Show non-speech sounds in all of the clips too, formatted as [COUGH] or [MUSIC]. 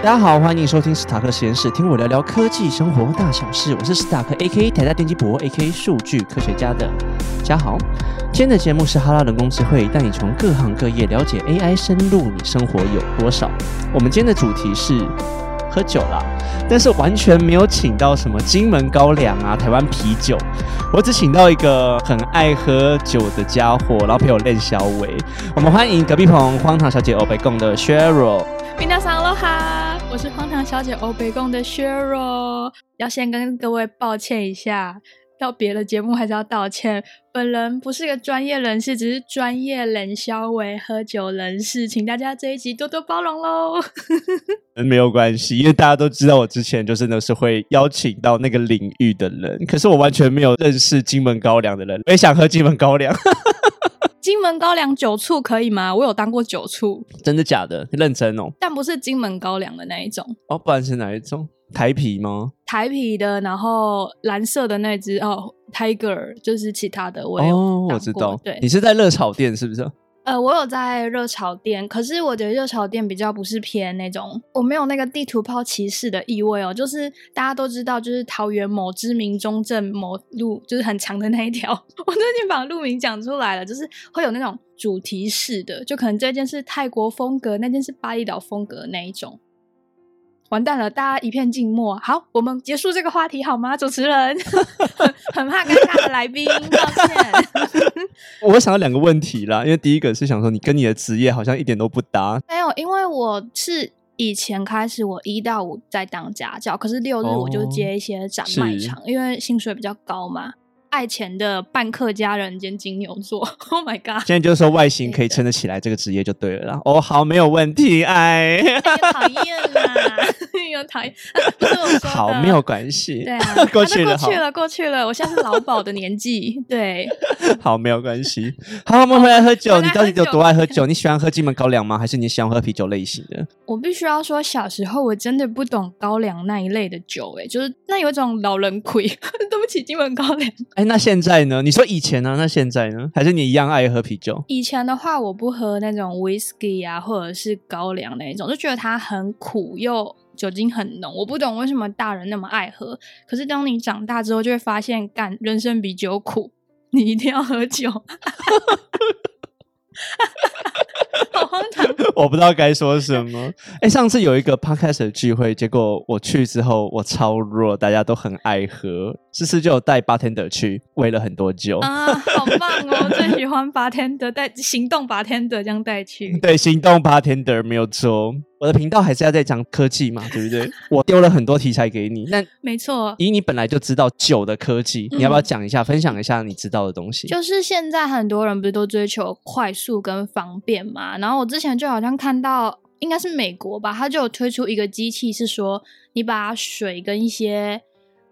大家好，欢迎收听史塔克实验室，听我聊聊科技生活大小事。我是史塔克 A.K. 台大电机博 A.K. 数据科学家的嘉豪。今天的节目是哈拉人工智慧，带你从各行各业了解 AI 深入你生活有多少。我们今天的主题是喝酒啦，但是完全没有请到什么金门高粱啊、台湾啤酒，我只请到一个很爱喝酒的家伙，然后陪我练小伟。我们欢迎隔壁棚荒唐小姐欧北贡的 Cheryl。皆さんアロハ，我是荒唐小姐欧北贡的 Cheryl，要先跟各位抱歉一下，到别的节目还是要道歉。本人不是个专业人士，只是专业冷消为喝酒人士，请大家这一集多多包容喽。[LAUGHS] [LAUGHS] 没有关系，因为大家都知道我之前就真的是会邀请到那个领域的人，可是我完全没有认识金门高粱的人，我也想喝金门高粱。 金门高粱酒醋可以吗？我有当过酒醋，真的假的？认真哦。但不是金门高粱的那一种哦，不然是哪一种？台啤吗？台啤的，然后蓝色的那只哦，Tiger，就是其他的我哦，我知道。对，你是在热炒店是不是？呃，我有在热炒店，可是我觉得热炒店比较不是偏那种，我没有那个地图炮歧视的意味哦。就是大家都知道，就是桃园某知名中正某路，就是很长的那一条。[LAUGHS] 我最近把路名讲出来了，就是会有那种主题式的，就可能这件是泰国风格，那件是巴厘岛风格那一种。完蛋了，大家一片静默。好，我们结束这个话题好吗？主持人 [LAUGHS] 很怕尴尬的来宾，抱歉。[LAUGHS] 我想到两个问题啦，因为第一个是想说，你跟你的职业好像一点都不搭。没有，因为我是以前开始，我一到五在当家教，可是六日我就接一些展卖场，因为薪水比较高嘛。爱钱的半客家人兼金牛座，[LAUGHS] Oh my god！现在就是说外形可以撑得起来这个职业就对了啦。哦，好，没有问题。哎，讨厌啦，[LAUGHS] 有讨厌，不是我说好，没有关系。对啊，[LAUGHS] 过去了，过去了，过去了。我现在是劳保的年纪，对。好，没有关系。好，我们回来喝酒。你到底有多爱喝酒？你喜欢喝金门高粱吗？还是你喜欢喝啤酒类型的？我必须要说，小时候我真的不懂高粱那一类的酒，哎，就是那有一种老人亏。对不起，金门高粱。哎，那现在呢？你说以前呢？那现在呢？还是你一样爱喝啤酒？以前的话，我不喝那种 whisky 啊，或者是高粱那一种，就觉得它很苦，又酒精很浓。我不懂为什么大人那么爱喝。可是当你长大之后，就会发现，干人生比酒苦，你一定要喝酒。[LAUGHS] 我不知道该说什么。[LAUGHS] 哎，上次有一个 podcast 的聚会，结果我去之后我超弱，大家都很爱喝。这次就有带 bartender 去，喂了很多酒啊，好棒哦！最喜欢 bartender 带行动 bartender 这样带去。[LAUGHS] 对，行动 bartender 没有错。我的频道还是要在讲科技嘛，[LAUGHS] 对不对？我丢了很多题材给你，那没错。以你本来就知道酒的科技，你要不要讲一下，分享一下你知道的东西？就是现在很多人不是都追求快速跟方便嘛？然后我之前就好像看到，应该是美国吧，他就有推出一个机器，是说你把水跟一些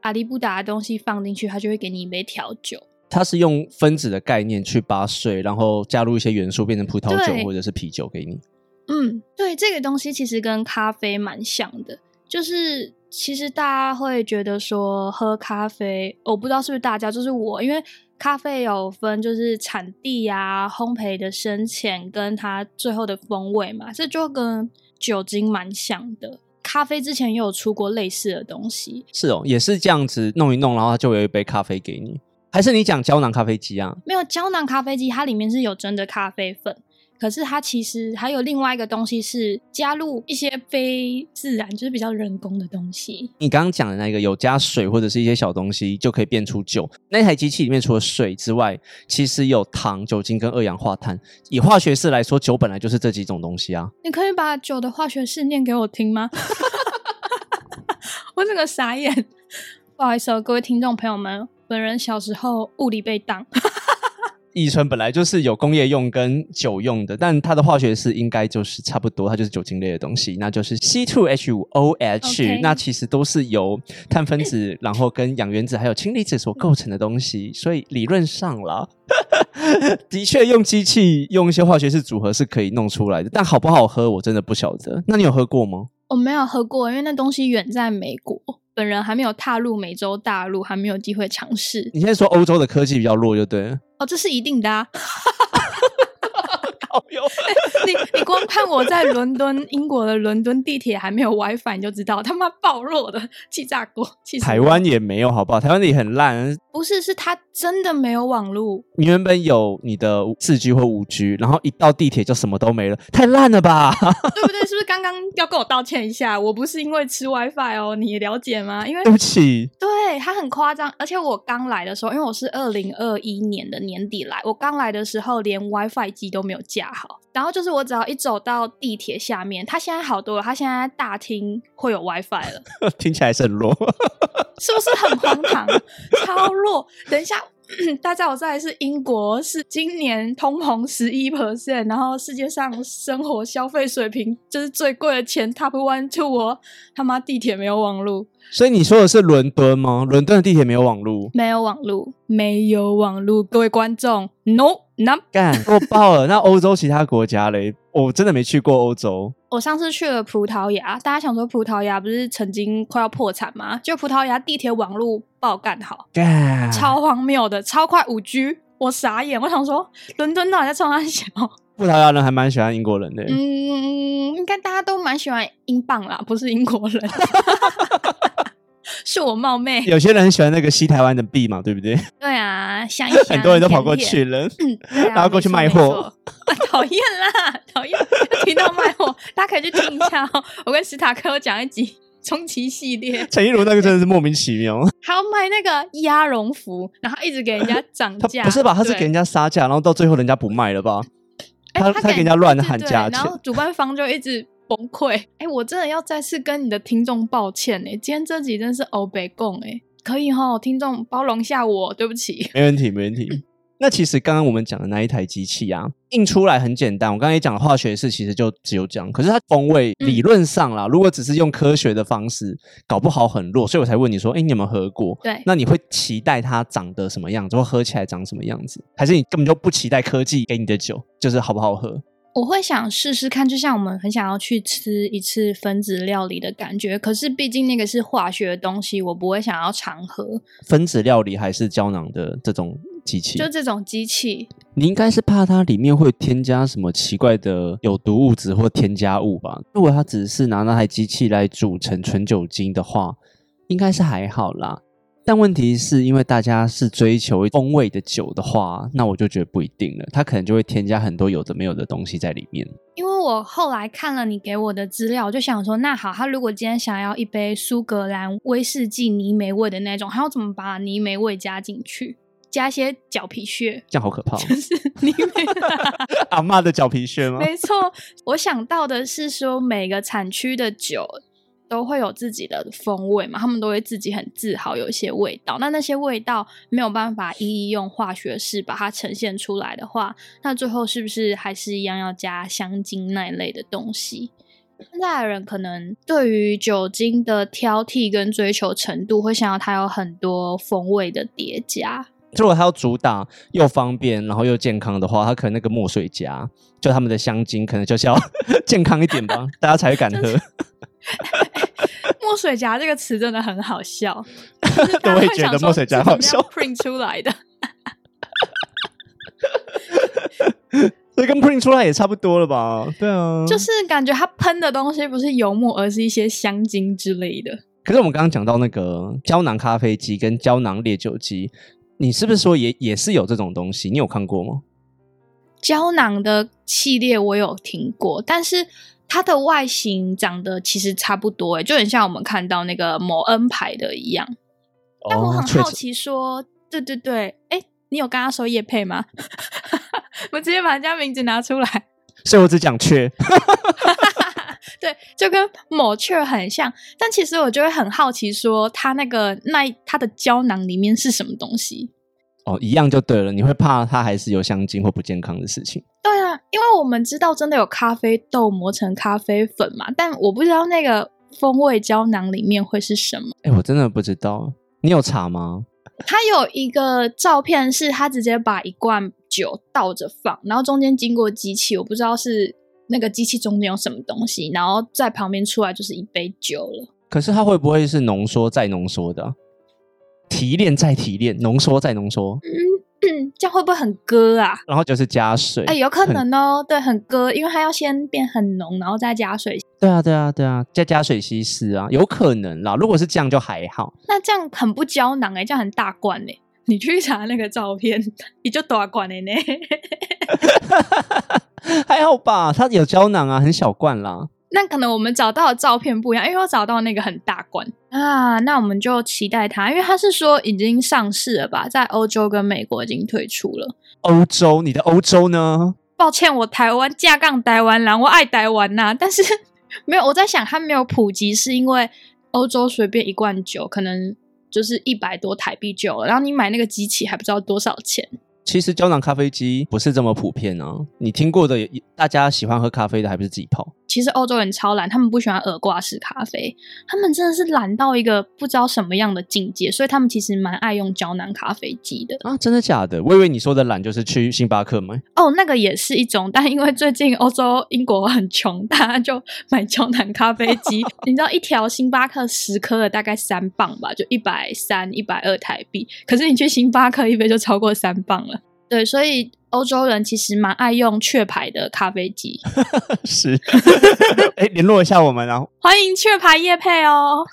阿里不达的东西放进去，它就会给你一杯调酒。它是用分子的概念去把水，然后加入一些元素，变成葡萄酒或者是啤酒给你。嗯，对，这个东西其实跟咖啡蛮像的，就是其实大家会觉得说喝咖啡，我不知道是不是大家，就是我，因为咖啡有分就是产地啊、烘焙的深浅跟它最后的风味嘛，这就跟酒精蛮像的。咖啡之前也有出过类似的东西，是哦，也是这样子弄一弄，然后就有一杯咖啡给你，还是你讲胶囊咖啡机啊？没有胶囊咖啡机，它里面是有真的咖啡粉。可是它其实还有另外一个东西，是加入一些非自然，就是比较人工的东西。你刚刚讲的那个有加水或者是一些小东西就可以变出酒。那台机器里面除了水之外，其实有糖、酒精跟二氧化碳。以化学式来说，酒本来就是这几种东西啊。你可以把酒的化学式念给我听吗？[LAUGHS] 我整个傻眼。不好意思哦，各位听众朋友们，本人小时候物理被当。乙醇本来就是有工业用跟酒用的，但它的化学式应该就是差不多，它就是酒精类的东西，那就是 C2H5OH。那其实都是由碳分子，然后跟氧原子还有氢离子所构成的东西，所以理论上啦，[LAUGHS] 的确用机器用一些化学式组合是可以弄出来的，但好不好喝我真的不晓得。那你有喝过吗？我没有喝过，因为那东西远在美国。本人还没有踏入美洲大陆，还没有机会尝试。你现在说欧洲的科技比较弱，就对了。哦，这是一定的。啊。[LAUGHS] 有。[LAUGHS] 你你光看我在伦敦，英国的伦敦地铁还没有 WiFi，你就知道他妈暴弱的气炸锅。台湾也没有，好不好？台湾的也很烂。不是，是他真的没有网络。你原本有你的四 G 或五 G，然后一到地铁就什么都没了，太烂了吧？[LAUGHS] 对不对？是不是刚刚要跟我道歉一下？我不是因为吃 WiFi 哦，你了解吗？因为对不起，对他很夸张，而且我刚来的时候，因为我是二零二一年的年底来，我刚来的时候连 WiFi 机都没有架好，然后就是我只要一走到地铁下面，它现在好多了，它现在大厅会有 WiFi 了，[LAUGHS] 听起来是很弱。是不是很荒唐？[LAUGHS] 超弱！等一下。[CLEARS THROAT] 大家我在是英国，是今年通膨十一 percent，然后世界上生活消费水平就是最贵的前 top one two 哦，他妈地铁没有网路，所以你说的是伦敦吗？伦敦的地铁没有网路，没有网路，没有网路，各位观众，no no，干弱爆了。那欧洲其他国家嘞？我真的没去过欧洲。我上次去了葡萄牙，大家想说葡萄牙不是曾经快要破产吗？就葡萄牙地铁网路爆干好，超荒谬的，超快五 G，我傻眼，我想说伦敦到底在冲啥小？[LAUGHS] 葡萄牙人还蛮喜欢英国人的。嗯，应该大家都蛮喜欢英镑啦，不是英国人。[LAUGHS] [LAUGHS] 是我冒昧，有些人很喜欢那个西台湾的币嘛，对不对？对啊，想一想，[LAUGHS] 很多人都跑过去了，然后过去卖货。[LAUGHS] 讨厌啦，讨厌！听到卖货，大家可以去听一下哦。我跟史塔克讲一集冲奇系列，陈一如那个真的是莫名其妙。还要卖那个鸭绒服，然后一直给人家涨价，不是吧？他是给人家杀价，然后到最后人家不卖了吧？他他给人家乱喊价钱，然后主办方就一直。崩溃！[LAUGHS] 哎，我真的要再次跟你的听众抱歉哎，今天这集真是欧北共哎，可以哈，听众包容下我，对不起。没问题，没问题。[LAUGHS] 那其实刚刚我们讲的那一台机器啊，印出来很简单。我刚才也讲化学式，其实就只有这样，可是它风味理论上啦，如果只是用科学的方式，搞不好很弱，所以我才问你说，哎，你有没有喝过？对，那你会期待它长得什么样子，或喝起来长什么样子？还是你根本就不期待科技给你的酒就是好不好喝？我会想试试看，就像我们很想要去吃一次分子料理的感觉。可是毕竟那个是化学的东西，我不会想要常喝。分子料理还是胶囊的这种机器？就这种机器，你应该是怕它里面会添加什么奇怪的有毒物质或添加物吧？如果它只是拿那台机器来煮成纯酒精的话，应该是还好啦。但问题是因为大家是追求风味的酒的话，那我就觉得不一定了。它可能就会添加很多有的没有的东西在里面。因为我后来看了你给我的资料，我就想说，那好，他如果今天想要一杯苏格兰威士忌泥煤味的那种，他要怎么把泥煤味加进去？加些脚皮屑，这样好可怕。就是泥煤 [LAUGHS] 阿妈的脚皮屑吗？没错，我想到的是说每个产区的酒。都会有自己的风味嘛，他们都会自己很自豪有一些味道。那那些味道没有办法一一用化学式把它呈现出来的话，那最后是不是还是一样要加香精那一类的东西？现在的人可能对于酒精的挑剔跟追求程度，会想要它有很多风味的叠加。如果它要主打又方便然后又健康的话，它可能那个墨水加就他们的香精可能就是要 [LAUGHS] 健康一点吧，大家才会敢喝。[LAUGHS] 墨水夹这个词真的很好笑，[LAUGHS] 我会觉得墨水夹好笑，print 出来的，[LAUGHS] 所以跟 print 出来也差不多了吧？对啊，就是感觉它喷的东西不是油墨，而是一些香精之类的。可是我们刚刚讲到那个胶囊咖啡机跟胶囊烈酒机，你是不是说也也是有这种东西？你有看过吗？胶囊的系列我有听过，但是。它的外形长得其实差不多，哎，就很像我们看到那个某 N 牌的一样。但我很好奇，说，对对对，哎，你有跟他说叶配吗？[LAUGHS] 我直接把人家名字拿出来，所以我只讲雀。[LAUGHS] 对，就跟某雀很像，但其实我就会很好奇，说它那个那它的胶囊里面是什么东西？哦，一样就对了。你会怕它还是有香精或不健康的事情？对啊，因为我们知道真的有咖啡豆磨成咖啡粉嘛，但我不知道那个风味胶囊里面会是什么。哎，我真的不知道。你有查吗？他有一个照片，是他直接把一罐酒倒着放，然后中间经过机器，我不知道是那个机器中间有什么东西，然后在旁边出来就是一杯酒了。可是它会不会是浓缩再浓缩的？提炼再提炼，浓缩再浓缩。嗯，嗯，这样会不会很割啊？然后就是加水。哎，有可能哦，对，很割，因为它要先变很浓，然后再加水。对啊，对啊，对啊，再加水稀释啊，有可能啦。如果是这样就还好。那这样很不胶囊哎、这样很大罐哎、[LAUGHS] 你去查那个照片，你就大罐的呢。[LAUGHS] 还好吧，它有胶囊啊，很小罐啦。那可能我们找到的照片不一样，因为我找到那个很大罐啊。那我们就期待它，因为它是说已经上市了吧，在欧洲跟美国已经推出了。欧洲，你的欧洲呢？抱歉，我台湾架杠台湾人，我爱台湾呐、但是没有我在想，它没有普及，是因为欧洲随便一罐酒可能就是一百多台币就了，然后你买那个机器还不知道多少钱。其实胶囊咖啡机不是这么普遍啊。你听过的，大家喜欢喝咖啡的还不是自己泡？其实欧洲人超懒，他们不喜欢耳挂式咖啡，他们真的是懒到一个不知道什么样的境界，所以他们其实蛮爱用胶囊咖啡机的。啊，真的假的？我以为你说的懒就是去星巴克吗。哦，那个也是一种，但因为最近欧洲英国很穷，大家就买胶囊咖啡机。[LAUGHS] 你知道一条星巴克十颗的大概三磅吧，就一百三、一百二台币。可是你去星巴克一杯就超过三磅了。对，所以欧洲人其实蛮爱用雀牌的咖啡机。[LAUGHS] 是，[LAUGHS] 哎，联络一下我们啊。欢迎雀牌叶配哦！[LAUGHS]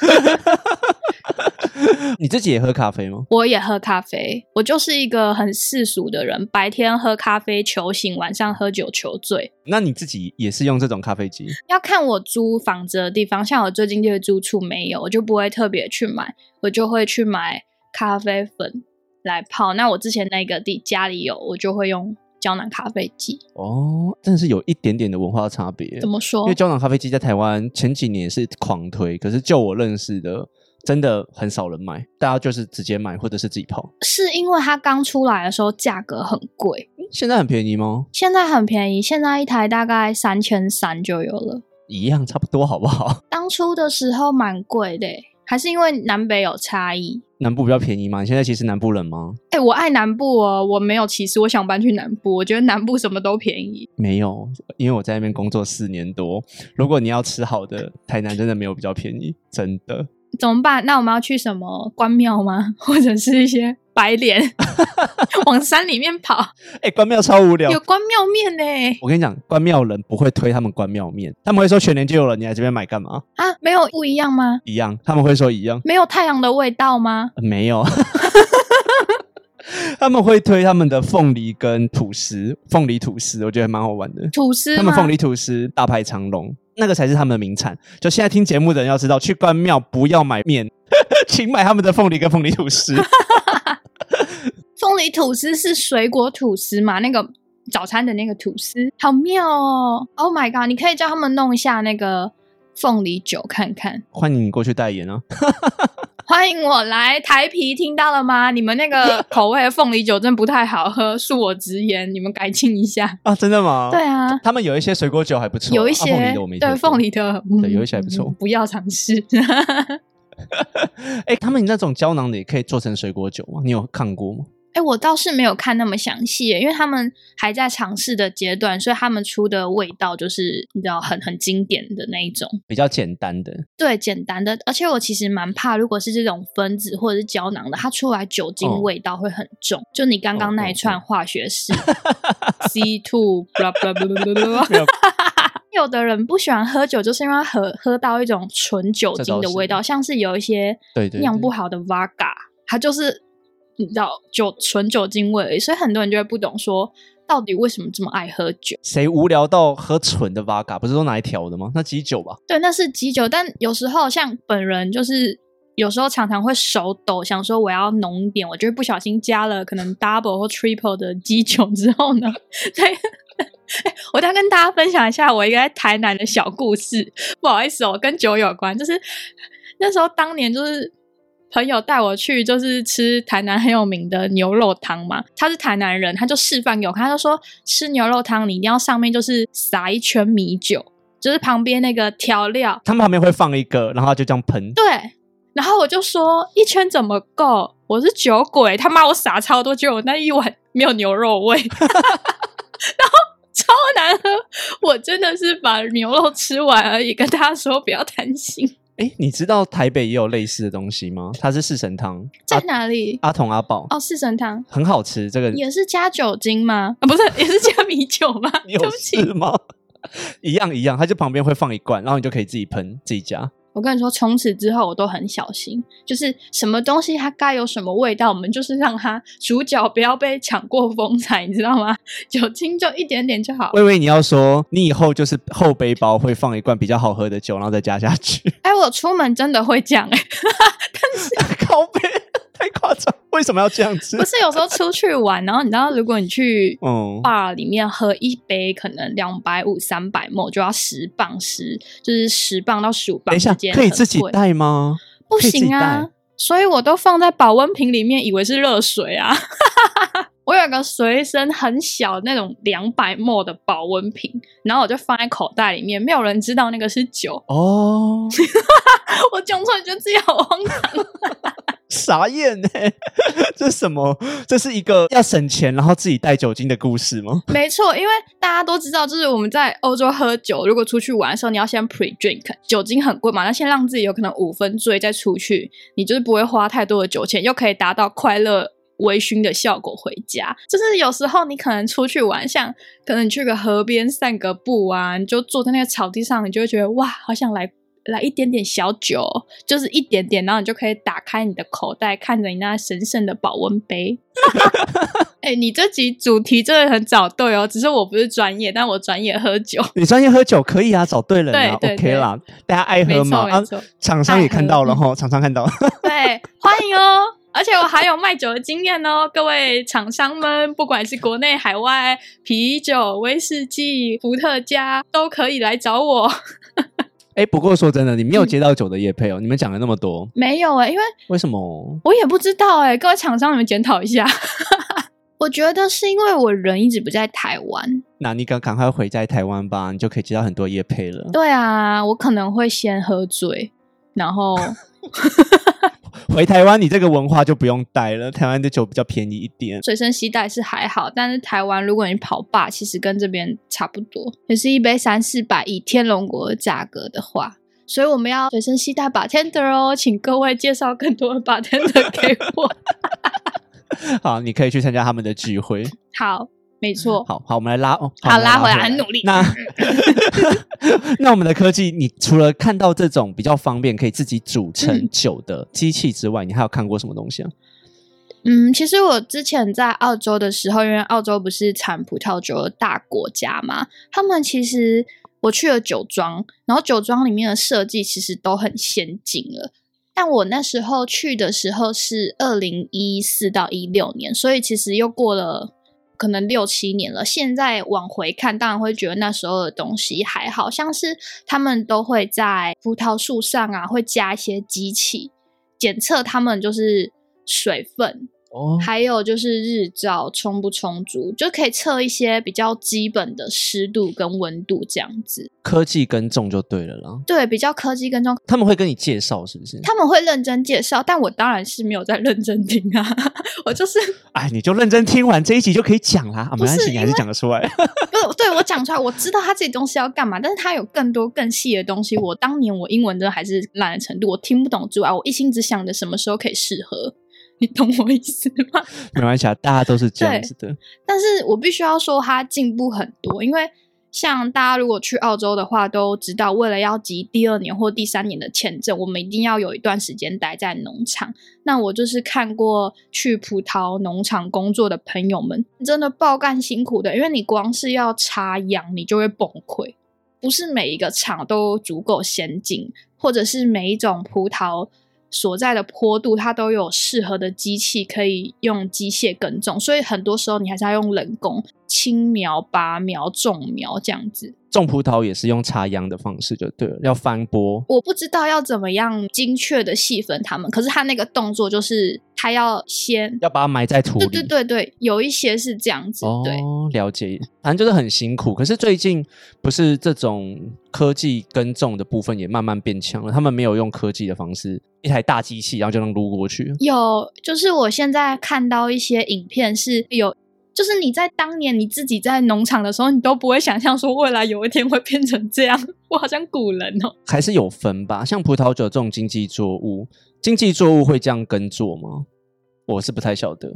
你自己也喝咖啡吗？我也喝咖啡，我就是一个很世俗的人，白天喝咖啡求醒，晚上喝酒求醉。那你自己也是用这种咖啡机？要看我租房子的地方，像我最近这个租处没有，我就不会特别去买，我就会去买咖啡粉来泡。那我之前那个地家里有，我就会用胶囊咖啡机。哦，真的是有一点点的文化差别。怎么说因为？胶囊咖啡机在台湾前几年是狂推，可是就我认识的，真的很少人买，大家就是直接买或者是自己泡。是因为它刚出来的时候价格很贵，现在很便宜吗？现在很便宜，现在一台大概三千三就有了。一样差不多，好不好？[LAUGHS] 当初的时候蛮贵的欸，还是因为南北有差异。南部比较便宜吗？你现在其实南部冷吗？哎、我爱南部哦，我没有歧视，我想搬去南部，我觉得南部什么都便宜。没有，因为我在那边工作四年多。如果你要吃好的，台南真的没有比较便宜，真的。怎么办？那我们要去什么关庙吗？[LAUGHS] 或者是一些白莲 [LAUGHS] 往山里面跑？[LAUGHS] 哎、关庙超无聊。有关庙面呢我跟你讲，关庙人不会推他们关庙面，他们会说全年就有了，你来这边买干嘛？啊？没有不一样吗？一样，他们会说一样，没有太阳的味道吗？呃没有。他们会推他们的凤梨跟吐司，凤梨吐司，我觉得蛮好玩的。吐司？他们凤梨吐司大排长龙，那个才是他们的名产。就现在听节目的人要知道，去关庙不要买面，[LAUGHS] 请买他们的凤梨跟凤梨吐司。[LAUGHS] 凤梨吐司是水果吐司嘛？那个早餐的那个吐司，好妙哦！Oh my god！你可以叫他们弄一下那个凤梨酒看看。欢迎你过去代言啊！欢迎我来台啤，听到了吗？你们那个 [LAUGHS] 口味的凤梨酒真不太好喝，恕我直言，你们改进一下。[LAUGHS] 啊，真的吗？对，啊，他们有一些水果酒还不错，有一些、啊凤梨的对凤梨的，嗯对有一些还不错嗯不要尝试。[LAUGHS] 哎、他们那种胶囊的也可以做成水果酒吗？你有看过吗？哎、我倒是没有看那么详细耶，因为他们还在尝试的阶段，所以他们出的味道就是你知道很很经典的那一种，比较简单的，对，简单的。而且我其实蛮怕，如果是这种分子或者是胶囊的，它出来酒精哦味道会很重。就你刚刚那一串化学式 [LAUGHS] C two blah blah blah blah [LAUGHS] blah 有有的人不喜欢喝酒，就是因为喝喝到一种纯酒精的味道，像是有一些酿不好的 Vaga，它就是你知道酒纯酒精味而已，所以很多人就会不懂说到底为什么这么爱喝酒。谁无聊到喝纯的 Vodka？？不是都拿来调的吗？那基酒吧？对，那是基酒，但有时候像本人就是。有时候常常会手抖，想说我要浓一点，我就会不小心加了可能 double 或 triple 的基酒之后呢，对，[LAUGHS] 我再跟大家分享一下我一个在台南的小故事。不好意思哦，跟酒有关，就是那时候当年就是朋友带我去，就是吃台南很有名的牛肉汤嘛。他是台南人，他就示范给我看，他就说吃牛肉汤你一定要上面就是撒一圈米酒，就是旁边那个调料，他们旁边会放一个，然后他就这样喷。对。然后我就说一圈怎么够？我是酒鬼，他妈我撒超多，酒我那一碗没有牛肉味，[LAUGHS] 然后超难喝。我真的是把牛肉吃完而已，跟大家说不要贪心。哎，你知道台北也有类似的东西吗？它是四神汤，在哪里？阿童阿宝哦，四神汤很好吃，这个也是加酒精吗？啊，不是，也是加米酒吗？[LAUGHS] 有事吗？[LAUGHS] 一样一样，它就旁边会放一罐，然后你就可以自己喷自己加。我跟你说，从此之后我都很小心，就是什么东西它该有什么味道，我们就是让它主角不要被抢过风采，你知道吗？[LAUGHS] 酒精就一点点就好。微微，你要说你以后就是后背包会放一罐比较好喝的酒，然后再加下去。哎，我出门真的会这样哎，[LAUGHS] 但是靠背。太夸张！为什么要这样子？不是有时候出去玩，然后你知道，如果你去嗯 bar 里面喝一杯，可能两百五、三百沫就要十磅十，就是十磅到十五磅之间。可以自己带吗？不行啊，所以我都放在保温瓶里面，以为是热水啊。[LAUGHS] 我有个随身很小那种两百沫的保温瓶，然后我就放在口袋里面，没有人知道那个是酒哦。[LAUGHS] 我讲出来觉得自己好荒唐。傻眼呢？[LAUGHS] 这是什么？这是一个要省钱然后自己带酒精的故事吗？没错，因为大家都知道，就是我们在欧洲喝酒，如果出去玩的时候，你要先 pre drink，酒精很贵嘛，那先让自己有可能五分醉再出去，你就是不会花太多的酒钱，又可以达到快乐微醺的效果回家。就是有时候你可能出去玩，像可能你去个河边散个步啊，你就坐在那个草地上，你就会觉得哇，好想来。来一点点小酒，就是一点点，然后你就可以打开你的口袋，看着你那神圣的保温杯。[LAUGHS] 哎，你这集主题真的很找对哦，只是我不是专业，但我专业喝酒。你专业喝酒可以啊，找对人啊，OK 啦，大家爱喝嘛。啊，厂商也看到了哈，厂商看到。对，欢迎哦，而且我还有卖酒的经验哦，各位厂商们，不管是国内海外，啤酒、威士忌、伏特加都可以来找我。哎，不过说真的，你没有接到酒的叶配哦。你们讲了那么多，没有哎，因为为什么？我也不知道哎。各位厂商，你们检讨一下。[LAUGHS] 我觉得是因为我人一直不在台湾。那你赶赶快回在台湾吧，你就可以接到很多夜配了。对啊，我可能会先喝醉，然后。[LAUGHS] 回台湾，你这个文化就不用带了。台湾的酒比较便宜一点，随身携带是还好，但是台湾如果你跑吧，其实跟这边差不多，也是一杯三四百，以天龙国的价格的话，所以我们要随身携带 bartender 哦，请各位介绍更多的 bartender 给我。[LAUGHS] 好，你可以去参加他们的聚会。好。没错，好好，我们来拉哦，好拉回来，很努力。那 [LAUGHS] 那我们的科技，你除了看到这种比较方便可以自己煮成酒的机器之外，你还有看过什么东西啊？嗯，其实我之前在澳洲的时候，因为澳洲不是产葡萄酒的大国家嘛，他们其实我去了酒庄，然后酒庄里面的设计其实都很先进了。但我那时候去的时候是二零一四到一六年，所以其实又过了。可能六七年了，现在往回看，当然会觉得那时候的东西还好像是他们都会在葡萄树上啊，会加一些机器检测他们就是水分。还有就是日照充不充足，就可以测一些比较基本的湿度跟温度这样子。科技跟踪就对了啦。对，比较科技跟踪。他们会跟你介绍是不是？他们会认真介绍，但我当然是没有在认真听啊。我就是，哎，你就认真听完这一集就可以讲啦。没关系，你还是讲得出来。[LAUGHS] 不，对我讲出来，我知道他这东西要干嘛，但是他有更多更细的东西。我当年我英文真的还是烂的程度，我听不懂之外，我一心只想着什么时候可以试喝。你懂我意思吗？没关系啊，大家都是这样子的。但是我必须要说，它进步很多。因为像大家如果去澳洲的话，都知道，为了要集第二年或第三年的签证，我们一定要有一段时间待在农场。那我就是看过去葡萄农场工作的朋友们，真的爆干辛苦的。因为你光是要插秧，你就会崩溃。不是每一个厂都足够先进，或者是每一种葡萄。所在的坡度，它都有适合的机器可以用机械耕种，所以很多时候你还是要用人工轻苗、拔苗、种苗这样子。种葡萄也是用插秧的方式就对了，要翻播。我不知道要怎么样精确的细分它们，可是它那个动作就是它要先要把它埋在土里。对对对对，有一些是这样子。哦，了解。反正就是很辛苦。可是最近不是这种科技耕种的部分也慢慢变强了，他们没有用科技的方式，一台大机器然后就能撸过去。有，就是我现在看到一些影片是有。就是你在当年你自己在农场的时候，你都不会想象说未来有一天会变成这样。我好像古人哦，还是有分吧。像葡萄酒这种经济作物，经济作物会这样耕作吗？我是不太晓得。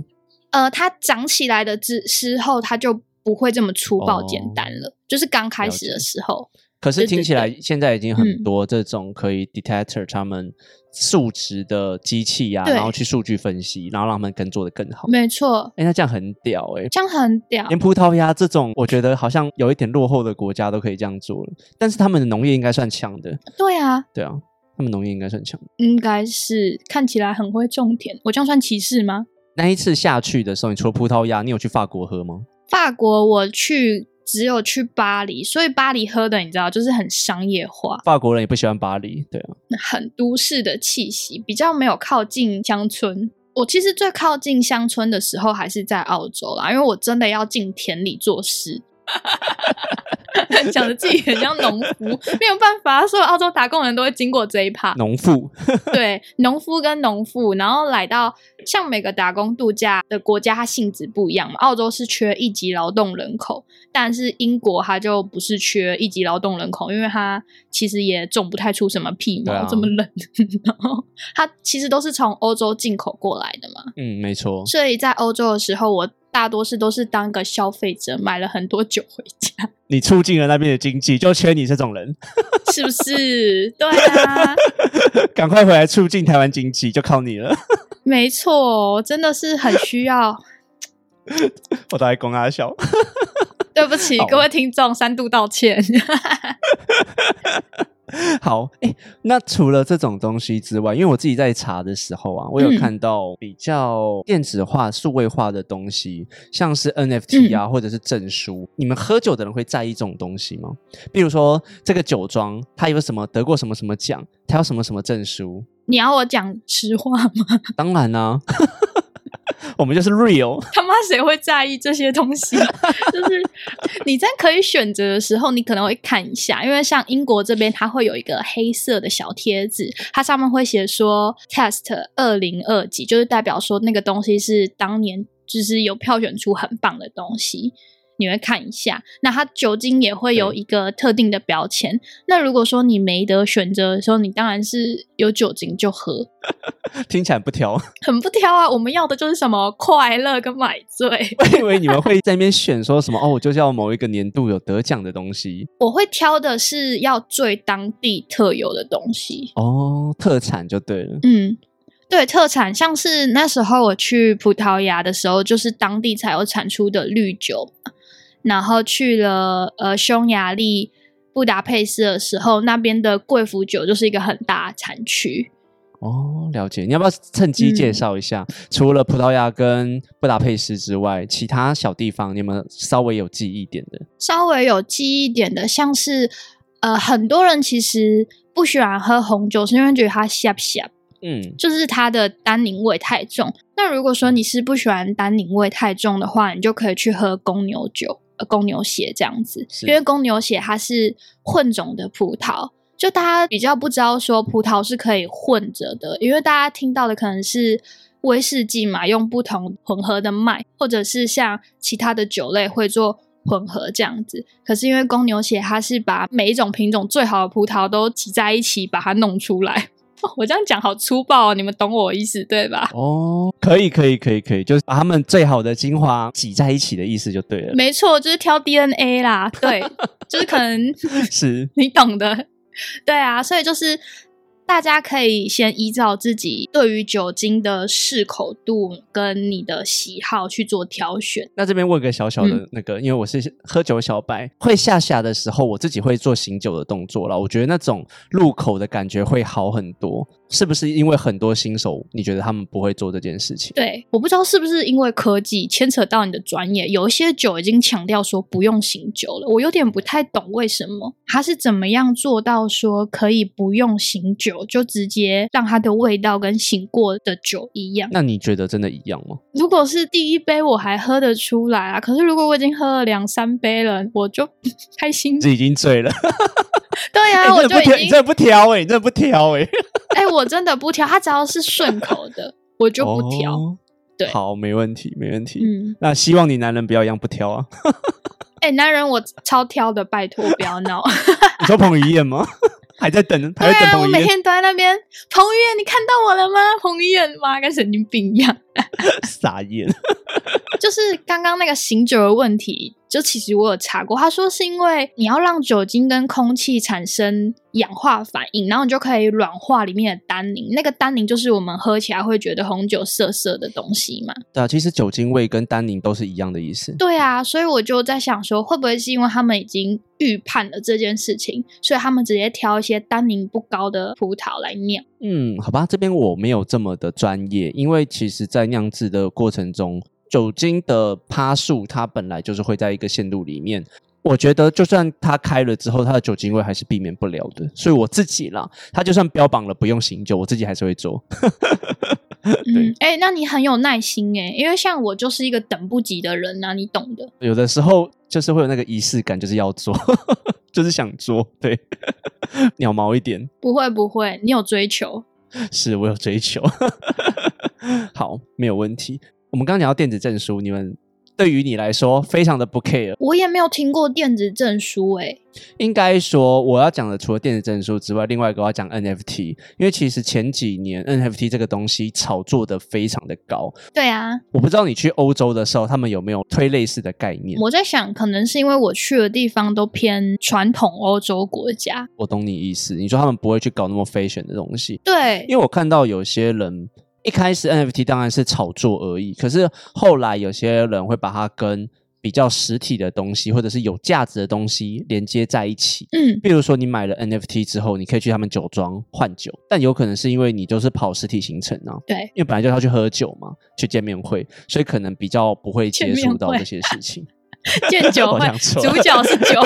呃，它长起来的之之后，它就不会这么粗暴简单了。就是刚开始的时候。可是听起来现在已经很多这种可以 detector 他们数值的机器呀，然后去数据分析，然后让他们耕作的更好。没错，哎，那这样很屌哎，这样很屌。连葡萄牙这种我觉得好像有一点落后的国家都可以这样做了，但是他们的农业应该算强的。对啊，对啊，他们农业应该算强。应该是看起来很会种田，我这样算歧视吗？那一次下去的时候，你除了葡萄牙，你有去法国喝吗？法国我去。只有去巴黎，所以巴黎喝的你知道，就是很商业化。法国人也不喜欢巴黎，对啊，很都市的气息，比较没有靠近乡村。我其实最靠近乡村的时候还是在澳洲啦，因为我真的要进田里做事。[LAUGHS] 讲的自己很像农夫，没有办法，所有澳洲打工人都会经过这一趴。农妇，[LAUGHS] 对，农夫跟农妇，然后来到像每个打工度假的国家，它性质不一样嘛。澳洲是缺一级劳动人口，但是英国它就不是缺一级劳动人口，因为它其实也种不太出什么屁毛，这么冷，[LAUGHS] 然后它其实都是从欧洲进口过来的嘛。嗯，没错。所以在欧洲的时候，我。大多是都是当个消费者，买了很多酒回家。[LAUGHS] 你促进了那边的经济，就缺你这种人，[LAUGHS] 是不是？对啊，[LAUGHS] 赶快回来促进台湾经济，就靠你了。没错，真的是很需要。我都在公阿笑。对不起，各位听众，三度道歉。[LAUGHS] 好，哎，那除了这种东西之外，因为我自己在查的时候啊，我有看到比较电子化、数位化的东西，像是 NFT 啊，或者是证书。你们喝酒的人会在意这种东西吗？比如说这个酒庄，它有什么得过什么什么奖，它有什么什么证书？你要我讲实话吗？当然啦。我们就是 real，[LAUGHS] 他妈谁会在意这些东西？[LAUGHS] 就是你在可以选择的时候，你可能会看一下，因为像英国这边，它会有一个黑色的小贴纸，它上面会写说 test 二零二几，就是代表说那个东西是当年就是有票选出很棒的东西。你会看一下，那它酒精也会有一个特定的标签。那如果说你没得选择的时候，你当然是有酒精就喝。[LAUGHS] 听起来不挑，[LAUGHS] 很不挑啊！我们要的就是什么快乐跟买醉。我以为你们会在那边选说什么哦，我就是要某一个年度有得奖的东西。我会挑的是要最当地特有的东西哦，特产就对了。嗯，对，特产像是那时候我去葡萄牙的时候，就是当地才有产出的绿酒。然后去了呃匈牙利布达佩斯的时候，那边的贵腐酒就是一个很大产区。哦，了解。你要不要趁机介绍一下？除了葡萄牙跟布达佩斯之外，其他小地方你们稍微有记忆点的？稍微有记忆点的，像是呃，很多人其实不喜欢喝红酒，是因为觉得它涩涩。嗯，就是它的单宁味太重。那如果说你是不喜欢单宁味太重的话，你就可以去喝公牛酒。公牛血这样子，因为公牛血它是混种的葡萄，就大家比较不知道说葡萄是可以混着的，因为大家听到的可能是威士忌嘛，用不同混合的麦，或者是像其他的酒类会做混合这样子。可是因为公牛血它是把每一种品种最好的葡萄都挤在一起，把它弄出来。[LAUGHS] 我这样讲好粗暴，哦你们懂我意思对吧？哦，可以，可以，可以，可以，就是把他们最好的精华挤在一起的意思就对了。没错，就是挑 DNA 啦，对，[LAUGHS] 就是可能是你懂的，对啊，所以就是。大家可以先依照自己对于酒精的适口度跟你的喜好去做挑选。那这边问个小小的那个，因为我是喝酒小白，会下下的时候，我自己会做醒酒的动作了。我觉得那种入口的感觉会好很多。是不是因为很多新手，你觉得他们不会做这件事情？对，我不知道是不是因为科技牵扯到你的专业，有一些酒已经强调说不用醒酒了。我有点不太懂为什么他是怎么样做到说可以不用醒酒，就直接让它的味道跟醒过的酒一样？那你觉得真的一样吗？如果是第一杯我还喝得出来啊，可是如果我已经喝了两三杯了，我就 [LAUGHS] 开心，已经醉了。[LAUGHS] 对呀，我就已经你这不挑哎，你这不挑哎。哎，我真的不挑，它只要是顺口的，我就不挑。对，好，没问题，没问题。嗯，那希望你男人不要一样不挑啊。[LAUGHS] 哎、男人我超挑的，拜托不要闹。你说彭于晏吗？[LAUGHS] 还在等，对啊，还在等我彭于晏，每天都在那边，彭于晏，你看到我了吗？彭于晏妈跟神经病一样。[LAUGHS] 傻眼。[LAUGHS] 就是刚刚那个醒酒的问题，就其实我有查过，他说是因为你要让酒精跟空气产生氧化反应，然后你就可以软化里面的单宁。那个单宁就是我们喝起来会觉得红酒涩涩的东西嘛。对啊，其实酒精味跟单宁都是一样的意思。对啊，所以我就在想说，会不会是因为他们已经预判了这件事情，所以他们直接挑一些单宁不高的葡萄来酿？嗯，好吧，这边我没有这么的专业，因为其实在酿制的过程中，酒精的趴数它本来就是会在一个限度里面。我觉得就算它开了之后，它的酒精味还是避免不了的。所以我自己啦，它就算标榜了不用醒酒，我自己还是会做。[LAUGHS] [LAUGHS] 对嗯，哎、那你很有耐心哎，因为像我就是一个等不及的人啊，你懂的。有的时候就是会有那个仪式感，就是要做，[LAUGHS] 就是想做，对，鸟毛一点。不会不会，你有追求。是我有追求，[LAUGHS] 好，没有问题。我们刚刚讲到电子证书，你们对于你来说非常的不 care。我也没有听过电子证书哎。应该说，我要讲的除了电子证书之外，另外一个我要讲 NFT，因为其实前几年 NFT 这个东西炒作的非常的高。对啊，我不知道你去欧洲的时候，他们有没有推类似的概念？我在想，可能是因为我去的地方都偏传统欧洲国家。我懂你意思，你说他们不会去搞那么 fashion 的东西，对，因为我看到有些人一开始 NFT 当然是炒作而已，可是后来有些人会把它跟比较实体的东西或者是有价值的东西连接在一起。嗯，比如说，你买了 NFT 之后，你可以去他们酒庄换酒，但有可能是因为你就是跑实体行程啊，对，因为本来就要去喝酒嘛，去见面会，所所以可能比较不会接触到这些事情。[LAUGHS] 见酒我会，主角是酒，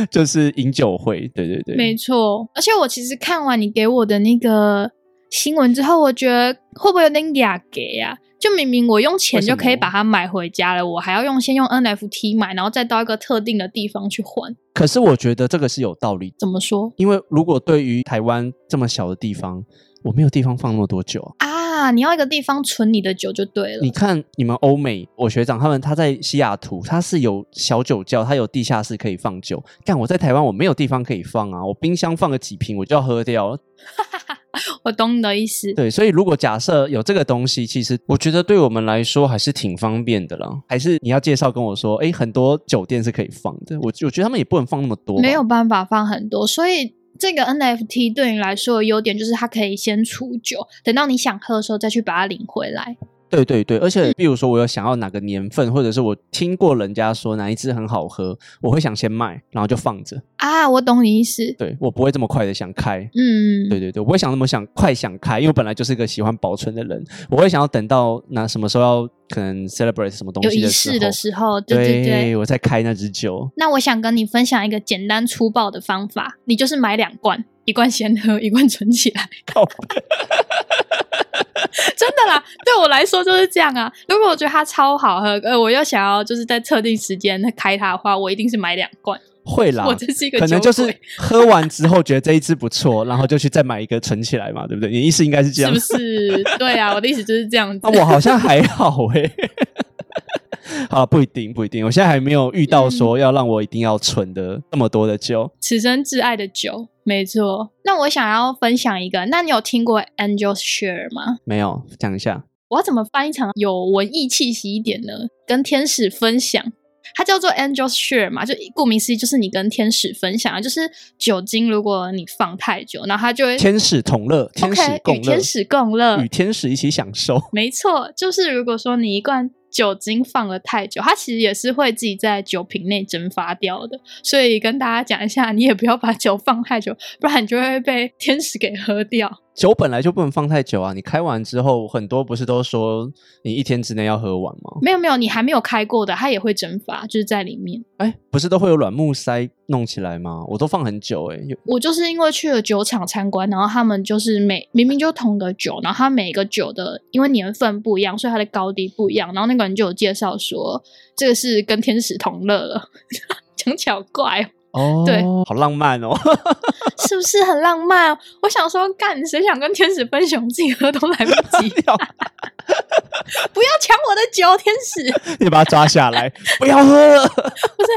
[LAUGHS] 就是饮酒会，对对对，没错。而且我其实看完你给我的那个新闻之后，我觉得会不会有点雅给呀？就明明我用钱就可以把它买回家了，我还要用先用 NFT 买，然后再到一个特定的地方去换。可是我觉得这个是有道理，怎么说因为如果对于台湾这么小的地方，我没有地方放那么多酒啊。啊？你要一个地方存你的酒就对了你。看你们欧美，我学长他们他在西雅图，他是有小酒窖，他有地下室可以放酒。但我在台湾我没有地方可以放啊，我冰箱放个几瓶我就要喝掉了。[LAUGHS] 我懂你的意思。对，所以如果假设有这个东西，其实我觉得对我们来说还是挺方便的了。还是你要介绍跟我说，哎，很多酒店是可以放的。我我觉得他们也不能放那么多，没有办法放很多，所以这个 NFT 对你来说的优点就是它可以先储酒，等到你想喝的时候再去把它领回来。对对对，而嗯且比如说我有想要哪个年份，或者是我听过人家说哪一支很好喝，我会想先卖，然后就放着。啊，我懂你意思。对我不会这么快的想开。嗯，对对对，我不会想那么想快想开，因为我本来就是一个喜欢保存的人，我会想要等到那什么时候要可能 celebrate 什么东有仪西的时候，式的时候，对对对。我再开那支酒。那我想跟你分享一个简单粗暴的方法，你就是买两罐，一罐先喝，一罐存起来。靠 [LAUGHS] 真的啦，对我来说就是这样啊。如果我觉得它超好喝，呃，我又想要就是在特定时间开它的话，我一定是买两罐。会啦，我这是一个可能就是喝完之后觉得这一支不错，[LAUGHS] 然后就去再买一个存起来嘛，对不对？你意思应该是这样是不。是？对啊，我的意思就是这样子。啊，[LAUGHS] 我好像还好诶、好，不一定，不一定。我现在还没有遇到说要让我一定要存的那么多的酒。此生挚爱的酒，没错。那我想要分享一个，那你有听过 Angel's Share 吗？没有，讲一下。我要怎么翻译成有文艺气息一点呢？跟天使分享，它叫做 Angel's Share 嘛，就顾名思义就是你跟天使分享，就是酒精，如果你放太久，然后它就会天使同乐，天使共乐，与天使共乐与，天使一起享受。没错，就是如果说你一罐酒精放了太久，它其实也是会自己在酒瓶内蒸发掉的。所以跟大家讲一下，你也不要把酒放太久，不然你就会被天使给喝掉。酒本来就不能放太久啊！你开完之后，很多不是都说你一天之内要喝完吗？没有没有，你还没有开过的，它也会蒸发，就是在里面。哎，不是都会有软木塞弄起来吗？我都放很久哎、有我就是因为去了酒厂参观，然后他们就是每明明就同个酒，然后它每个酒的因为年份不一样，所以它的高低不一样。然后那个人就有介绍说，这个是跟天使同乐了，[LAUGHS] 讲起来好怪哦。哦，对，好浪漫哦。[LAUGHS] 是不是很浪漫？我想说，干谁想跟天使分享，自己喝都来不及。不要抢我的酒，天使！[LAUGHS] 你把他抓下来，[LAUGHS] 不要喝。不是，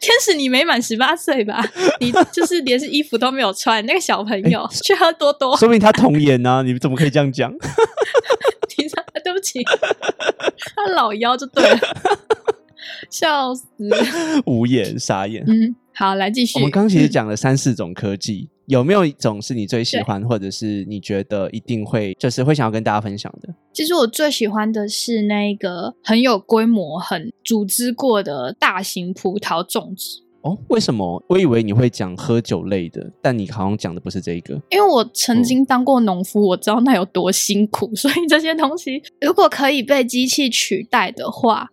天使，你没满十八岁吧？你就是连是衣服都没有穿，那个小朋友去喝多多，说明他童颜呢？你怎么可以这样讲？对不起，他老妖就对了，[LAUGHS] 笑死，[LAUGHS] 无言傻眼。嗯。好，来继续。我们刚刚其实讲了三四种科技，有没有一种是你最喜欢，或者是你觉得一定会，就是会想要跟大家分享的？其实我最喜欢的是那个很有规模、很组织过的大型葡萄种植。哦，为什么？我以为你会讲喝酒类的，但你好像讲的不是这个。因为我曾经当过农夫，我知道那有多辛苦，所以这些东西如果可以被机器取代的话。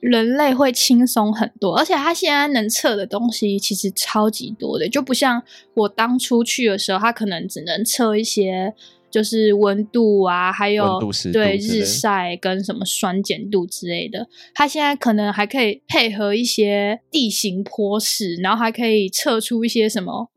人类会轻松很多，而且它现在能测的东西其实超级多的，就不像我当初去的时候，它可能只能测一些就是温度啊，还有对日晒跟什么酸碱度之类的。它现在可能还可以配合一些地形坡势，然后还可以测出一些什么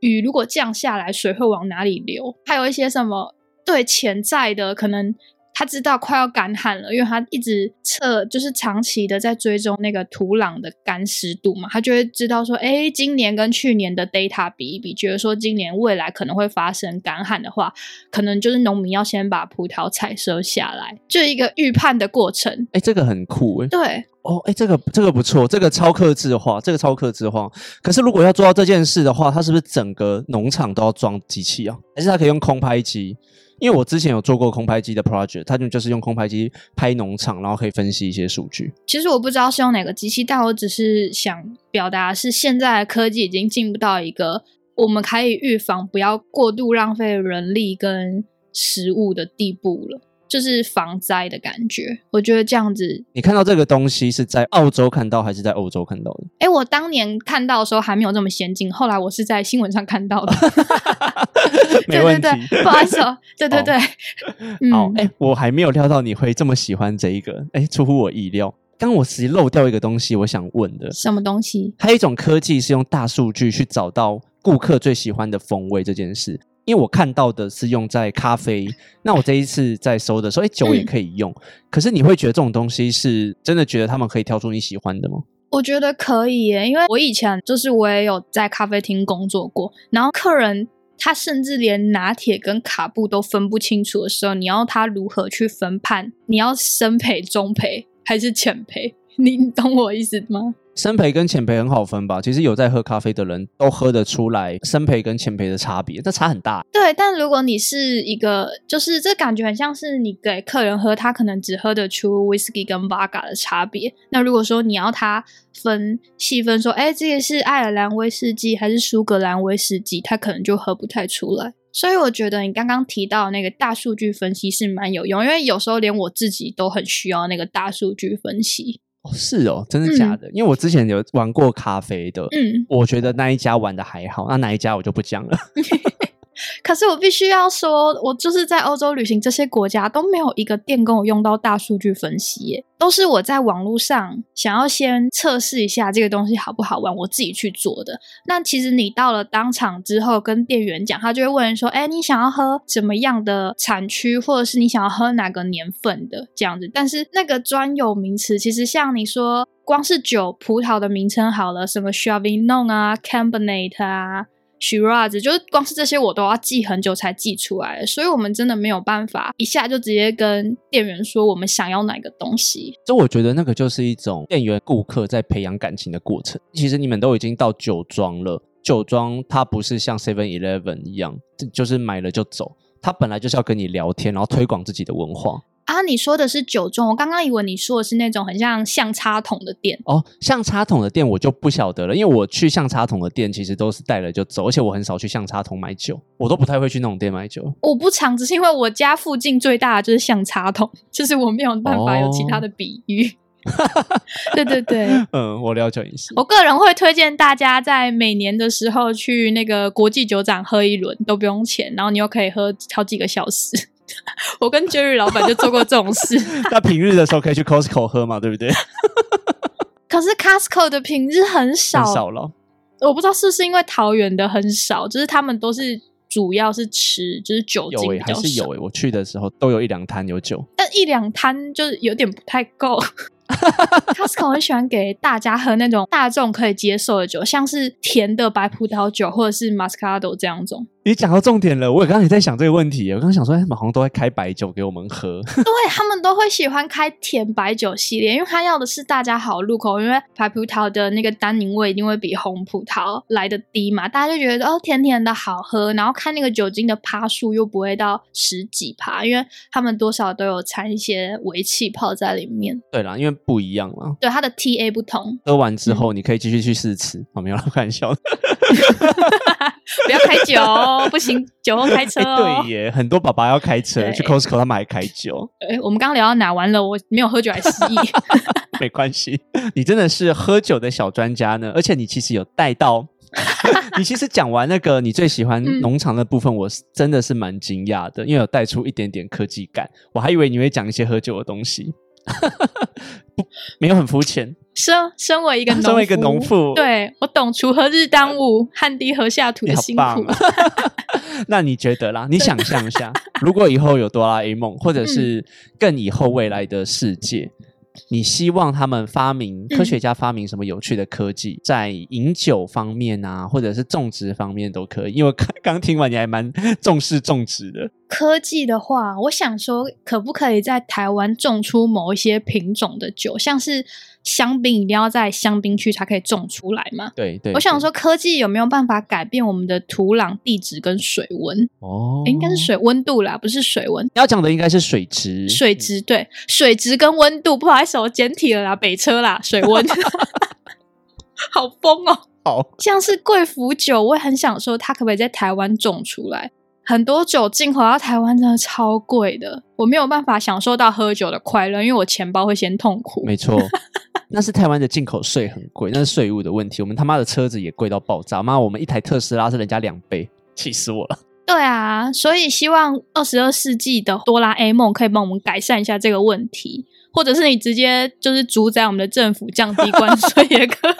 雨如果降下来，水会往哪里流，还有一些什么对潜在的可能。他知道快要干旱了，因为他一直测，就是长期的在追踪那个土壤的干湿度嘛，他就会知道说，哎，今年跟去年的 data 比一比，觉得说今年未来可能会发生干旱的话，可能就是农民要先把葡萄采收下来，就一个预判的过程。哎，这个很酷哎。对，哦，哎，这个这个不错，这个超克制化，这个超克制化。可是如果要做到这件事的话，它是不是整个农场都要装机器啊？还是它可以用空拍机？因为我之前有做过空拍机的 project，它就就是用空拍机拍农场，然后可以分析一些数据。其实我不知道是用哪个机器，但我只是想表达是现在科技已经进步到一个我们可以预防不要过度浪费人力跟食物的地步了。就是防灾的感觉，我觉得这样子。你看到这个东西是在澳洲看到还是在欧洲看到的？哎，我当年看到的时候还没有这么先进，后来我是在新闻上看到的。[LAUGHS] 没问题，不好意思，对对对。[LAUGHS] 好，哎，我还没有料到你会这么喜欢这一个，哎，出乎我意料。刚我实漏掉一个东西，我想问的。什么东西？还有一种科技是用大数据去找到顾客最喜欢的风味这件事。因为我看到的是用在咖啡，[LAUGHS] 那我这一次在收的时候，哎，酒也可以用。可是你会觉得这种东西是真的觉得他们可以挑出你喜欢的吗？我觉得可以耶，因为我以前就是我也有在咖啡厅工作过，然后客人他甚至连拿铁跟卡布都分不清楚的时候，你要他如何去分判？你要深焙、中焙还是浅焙？你懂我意思吗？生培跟浅培很好分吧？其实有在喝咖啡的人都喝得出来生培跟浅培的差别，这差很大。对，但如果你是一个，就是这感觉很像是你给客人喝，他可能只喝得出 whisky 跟 vodka 的差别。那如果说你要他分细分说，哎，这个是爱尔兰威士忌还是苏格兰威士忌，他可能就喝不太出来。所以我觉得你刚刚提到那个大数据分析是蛮有用，因为有时候连我自己都很需要那个大数据分析。是哦，真的假的？因为我之前有玩过咖啡的，嗯，我觉得那一家玩的还好，那哪一家我就不讲了。[LAUGHS] 可是我必须要说，我就是在欧洲旅行，这些国家都没有一个店跟我用到大数据分析，耶，都是我在网络上想要先测试一下这个东西好不好玩，我自己去做的。那其实你到了当场之后，跟店员讲，他就会问说：“哎，你想要喝怎么样的产区，或者是你想要喝哪个年份的这样子？”但是那个专有名词，其实像你说，光是酒葡萄的名称好了，什么 s h a v i n o n 啊，Cabernet 啊。Shiraz 就是光是这些我都要记很久才记出来，所以我们真的没有办法一下就直接跟店员说我们想要哪个东西。所以我觉得那个就是一种店员顾客在培养感情的过程。其实你们都已经到酒庄了，酒庄它不是像 Seven Eleven 一样，就是买了就走，它本来就是要跟你聊天，然后推广自己的文化。啊，你说的是酒庄，我刚刚以为你说的是那种很像像插桶的店哦。像插桶的店我就不晓得了，因为我去像插桶的店其实都是带了就走，而且我很少去像插桶买酒，我都不太会去那种店买酒。我不常，只是因为我家附近最大的就是像插桶，就是我没有办法有其他的比喻。[LAUGHS] 对对对，[LAUGHS] 嗯，我了解一下。我个人会推荐大家在每年的时候去那个国际酒展喝一轮，都不用钱，然后你又可以喝好几个小时。[LAUGHS] 我跟 Jerry 老板就做过这种事。[LAUGHS] 那平日的时候可以去 Costco 喝嘛，对不对？[LAUGHS] 可是 Costco 的平日很少，很少了。我不知道是不是因为桃园的很少，就是他们都是主要是吃，就是酒精有诶、比较少还是有诶、我去的时候都有一两摊有酒。但一两摊就是有点不太够。[LAUGHS] Costco 很喜欢给大家喝那种大众可以接受的酒，像是甜的白葡萄酒或者是 Moscato 这样种。你讲到重点了，我刚刚也在想这个问题。我刚刚想说，哎，他们好像都在开白酒给我们喝。[LAUGHS] 对他们都会喜欢开甜白酒系列，因为他要的是大家好入口，因为白葡萄的那个单宁味一定会比红葡萄来的低嘛，大家就觉得哦甜甜的好喝，然后看那个酒精的趴数又不会到十几趴，因为他们多少都有掺一些微气泡在里面，对啦，因为不一样了。对它的 TA 不同，喝完之后，你可以继续去试吃。哦，没有啦，[LAUGHS] 开玩笑的。[LAUGHS] 不要开酒哦，[LAUGHS] 不行，酒后开车哎，哦。对耶，很多爸爸要开车去 Costco，他们还开酒，哎，我们刚刚聊到哪？完了，我没有喝酒还失忆。没关系。你真的是喝酒的小专家呢，而且你其实有带到。你其实讲完那个你最喜欢嗯农场的部分，我是真的是蛮惊讶的，因为有带出一点点科技感。我还以为你会讲一些喝酒的东西，不，[LAUGHS] 没有很肤浅。身 [LAUGHS] 身为一个农夫，身为一个农妇对我懂“锄禾日当午，[LAUGHS] 汗滴禾下土”的辛苦。那你觉得啦？你想象一下，如果以后有哆啦 A 梦，或者是更以后未来的世界，你希望他们发明科学家发明什么有趣的科技，在饮酒方面啊，或者是种植方面都可以。因为 [LAUGHS] 刚刚听完，你还蛮重视种植的。科技的话，我想说，可不可以在台湾种出某一些品种的酒，像是香槟，一定要在香槟区才可以种出来嘛？对对，我想说，科技有没有办法改变我们的土壤、地质跟水温？哦，诶应该是水温度啦，不是水温。要讲的应该是水质，水质对，水质跟温度，不好意思，我简体了啦，北车啦，水温，[LAUGHS] 好疯哦。好。像是贵腐酒，我也很想说，它可不可以在台湾种出来？很多酒进口到台湾真的超贵的，我没有办法享受到喝酒的快乐，因为我钱包会先痛苦。没错，[LAUGHS] 那是台湾的进口税很贵，那是税务的问题。我们他妈的车子也贵到爆炸，妈，我们一台特斯拉是人家两倍，气死我了。对啊，所以希望二十二世纪的哆啦 A 梦可以帮我们改善一下这个问题，或者是你直接就是主宰我们的政府降低关税也可以。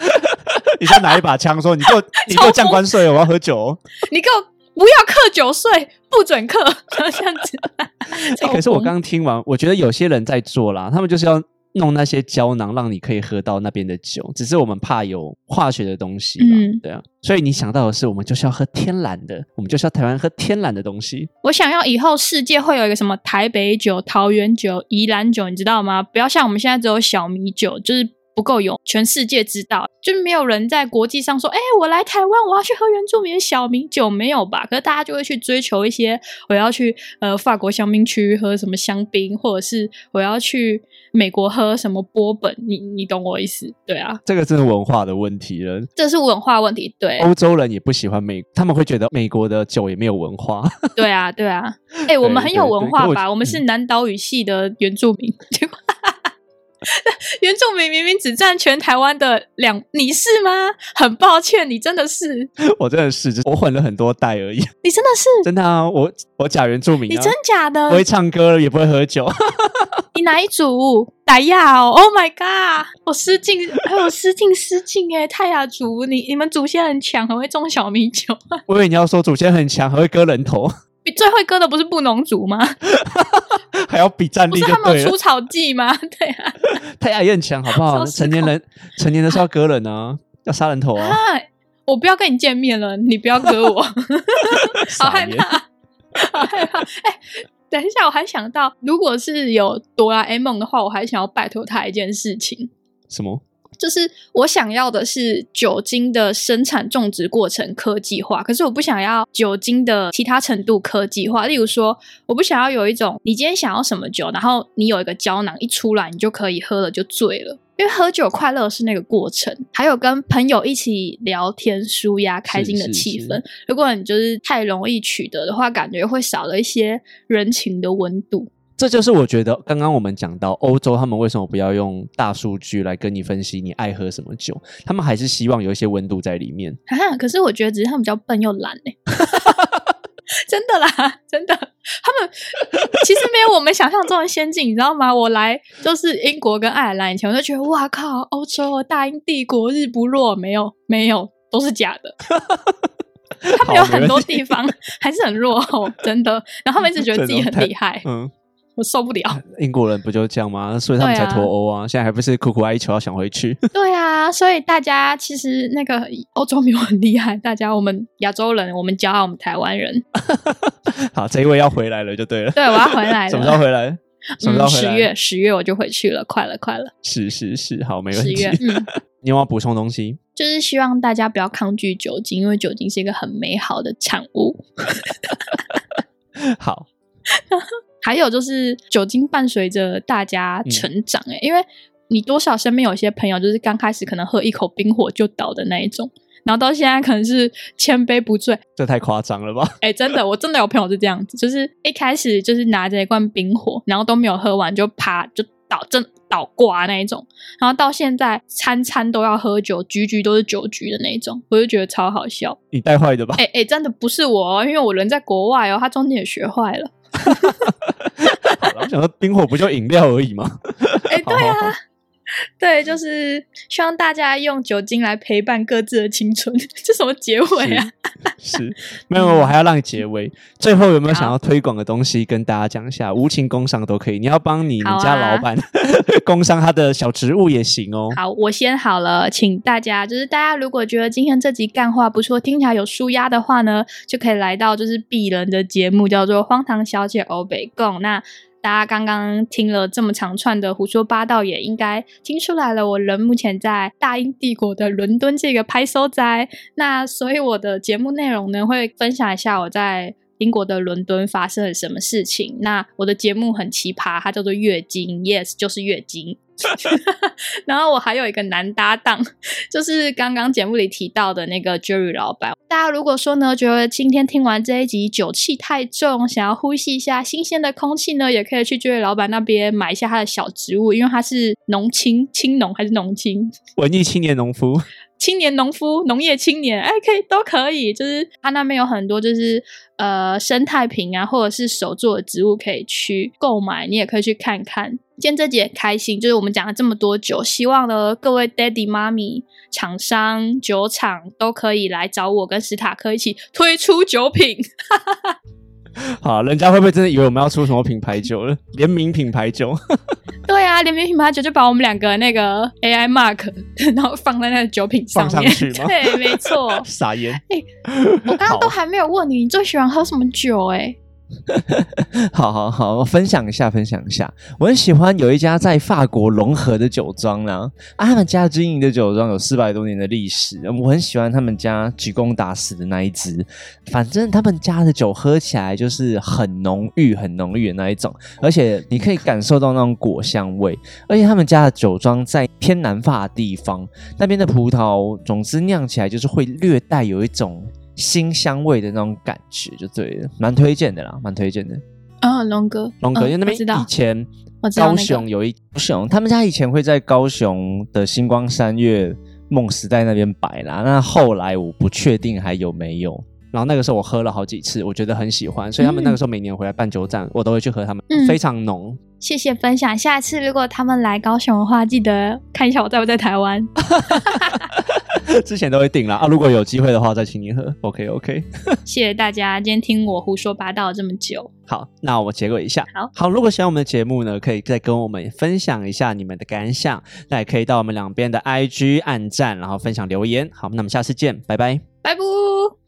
[LAUGHS] 你在拿一把枪说：“你给我，你给我降关税，我要喝酒哦。[LAUGHS] 你给我不要克酒税，不准克，[LAUGHS] 这样子。[LAUGHS] 可是我刚刚听完，我觉得有些人在做啦，他们就是要弄那些胶囊，让你可以喝到那边的酒。只是我们怕有化学的东西啦，嗯对啊。所以你想到的是，我们就是要喝天然的，我们就是要台湾喝天然的东西。我想要以后世界会有一个什么台北酒、桃园酒、宜兰酒，你知道吗？不要像我们现在只有小米酒，就是不够有全世界知道，就是没有人在国际上说，哎、我来台湾，我要去喝原住民的小米酒，没有吧？可是大家就会去追求一些，我要去呃法国香槟区喝什么香槟，或者是我要去美国喝什么波本，你你懂我意思？对啊，这个真是文化的问题了。这是文化问题，对。欧洲人也不喜欢美，他们会觉得美国的酒也没有文化。对啊，对啊，[LAUGHS] 哎、我们很有文化吧？我们是南岛语系的原住民，[LAUGHS] 原住民明明只占全台湾的两，你是吗？很抱歉，你真的是，[LAUGHS] 我真的是，我混了很多代而已。[LAUGHS] 你真的是，真的啊，我我假原住民、啊，你真假的不？会唱歌，也不会喝酒。你哪一组？傣亚哦！Oh my god！我失敬，还有失敬失敬哎！泰雅族，你你们祖先很强，很会种小米酒，我以为你要说祖先很强，很会割人头，比最会割的不是布农族吗？[LAUGHS] 还要比战力就对了是他们有除。草剂吗？[LAUGHS] 对啊，[LAUGHS] 太阳也很强，好不好？成年人，成年的是要割人啊，要杀人头啊！啊，我不要跟你见面了，你不要割我，好害怕，好害怕。哎、等一下，我还想到，如果是有哆啦 A 梦的话，我还想要拜托他一件事情，什么？就是我想要的是酒精的生产种植过程科技化，可是我不想要酒精的其他程度科技化。例如说，我不想要有一种你今天想要什么酒，然后你有一个胶囊一出来，你就可以喝了就醉了。因为喝酒快乐是那个过程，还有跟朋友一起聊天、舒压、开心的气氛。如果你就是太容易取得的话，感觉会少了一些人情的温度。这就是我觉得刚刚我们讲到欧洲，他们为什么不要用大数据来跟你分析你爱喝什么酒？他们还是希望有一些温度在里面。[LAUGHS] 啊，可是我觉得只是他们比较笨又懒哎、真的啦，真的，他们其实没有我们想象中的先进，你知道吗？我来就是英国跟爱尔兰以前，我就觉得哇靠，欧洲大英帝国日不落，没有 [LAUGHS] 没有，都是假的。[LAUGHS] 他们有很多地方还是很落后，真的。然后他们一直觉得自己很厉害，嗯。我受不了，[LAUGHS] 英国人不就这样吗？所以他们才脱欧啊！现在还不是苦苦哀求要想回去？[LAUGHS] 对啊，所以大家其实那个欧洲没有很厉害，大家我们亚洲人，我们骄傲，我们台湾人。[LAUGHS] 好，这一位要回来了，就对了。对，我要回来了。什么时候回来？什么时候回来？十月，十月我就回去了，快了，快了。是是是，好，没问题。十月，嗯，你有要补充东西？就是希望大家不要抗拒酒精，因为酒精是一个很美好的产物。好。还有就是酒精伴随着大家成长，哎，因为你多少身边有些朋友，就是刚开始可能喝一口冰火就倒的那一种，然后到现在可能是千杯不醉，这太夸张了吧？哎，[LAUGHS] 真的，我真的有朋友是这样子，就是一开始就是拿着一罐冰火，然后都没有喝完就啪就倒，真倒挂那一种，然后到现在餐餐都要喝酒，局局都是酒局的那一种，我就觉得超好笑。你带坏的吧？哎哎，真的不是我，因为我人在国外哦，他中间也学坏了。[LAUGHS] 我想说，冰火不就饮料而已吗？哎，对啊，[LAUGHS] 对，就是希望大家用酒精来陪伴各自的青春。[LAUGHS] 这什么结尾啊？[LAUGHS] 是，没有，我还要让你结尾。最后有没有想要推广的东西跟大家讲一下？无情工商都可以，你要帮你们家老板工商他的小植物也行哦。好，我先好了，请大家就是大家如果觉得今天这集干话不错，听起来有舒压的话呢，就可以来到就是鄙人的节目，叫做《荒唐小姐欧北贡》。那大家刚刚听了这么长串的胡说八道，也应该听出来了。我人目前在大英帝国的伦敦这个拍手斋，那所以我的节目内容呢，会分享一下我在英国的伦敦发生了什么事情。那我的节目很奇葩，它叫做月经，yes，就是月经。[LAUGHS] 然后我还有一个男搭档，[LAUGHS] 就是刚刚节目里提到的那个 Jerry 老板。大家如果说呢，觉得今天听完这一集酒气太重，想要呼吸一下新鲜的空气呢，也可以去 Jerry 老板那边买一下他的小植物，因为他是农青青农还是农青 [LAUGHS] 文艺青年农夫。青年农夫、农业青年，哎，可以都可以，就是他那边有很多，就是呃生态瓶啊，或者是手做的植物可以去购买，你也可以去看看。今天这节很开心，就是我们讲了这么多酒，希望呢各位 daddy 妈咪、厂商、酒厂都可以来找我跟史塔克一起推出酒品。哈哈哈 [LAUGHS] 好，人家会不会真的以为我们要出什么品牌酒了？[LAUGHS] 联名品牌酒？[LAUGHS] 对啊，联名品牌酒就把我们两个那个 AI mark，然后放在那个酒品上面。去吗？对，没错。撒盐。哎，我刚刚都还没有问你，你最喜欢喝什么酒？哎。[LAUGHS] 好好好，分享一下，分享一下。我很喜欢有一家在法国融合的酒庄呢，啊，他们家经营的酒庄有四百多年的历史。我很喜欢他们家举公打死的那一支，反正他们家的酒喝起来就是很浓郁、很浓郁的那一种，而且你可以感受到那种果香味。而且他们家的酒庄在偏南法的地方，那边的葡萄总之酿起来就是会略带有一种。新香味的那种感觉就对了，蛮推荐的啦，蛮推荐的。啊，龙哥，龙哥，因为那边以前高雄有一高雄，他们家以前会在高雄的星光三月梦时代那边摆啦。那后来我不确定还有没有。然后那个时候我喝了好几次，我觉得很喜欢，所以他们那个时候每年回来办酒展，我都会去喝他们，非常浓。谢谢分享，下次如果他们来高雄的话，记得看一下我在不在台湾。[LAUGHS] 之前都会订了啊，如果有机会的话再请你喝。[LAUGHS] OK OK，[LAUGHS] 谢谢大家今天听我胡说八道这么久。好，那我结果一下。好好，如果喜欢我们的节目呢，可以再跟我们分享一下你们的感想，那也可以到我们两边的 IG 按赞，然后分享留言。好，那我们下次见，拜拜，拜拜。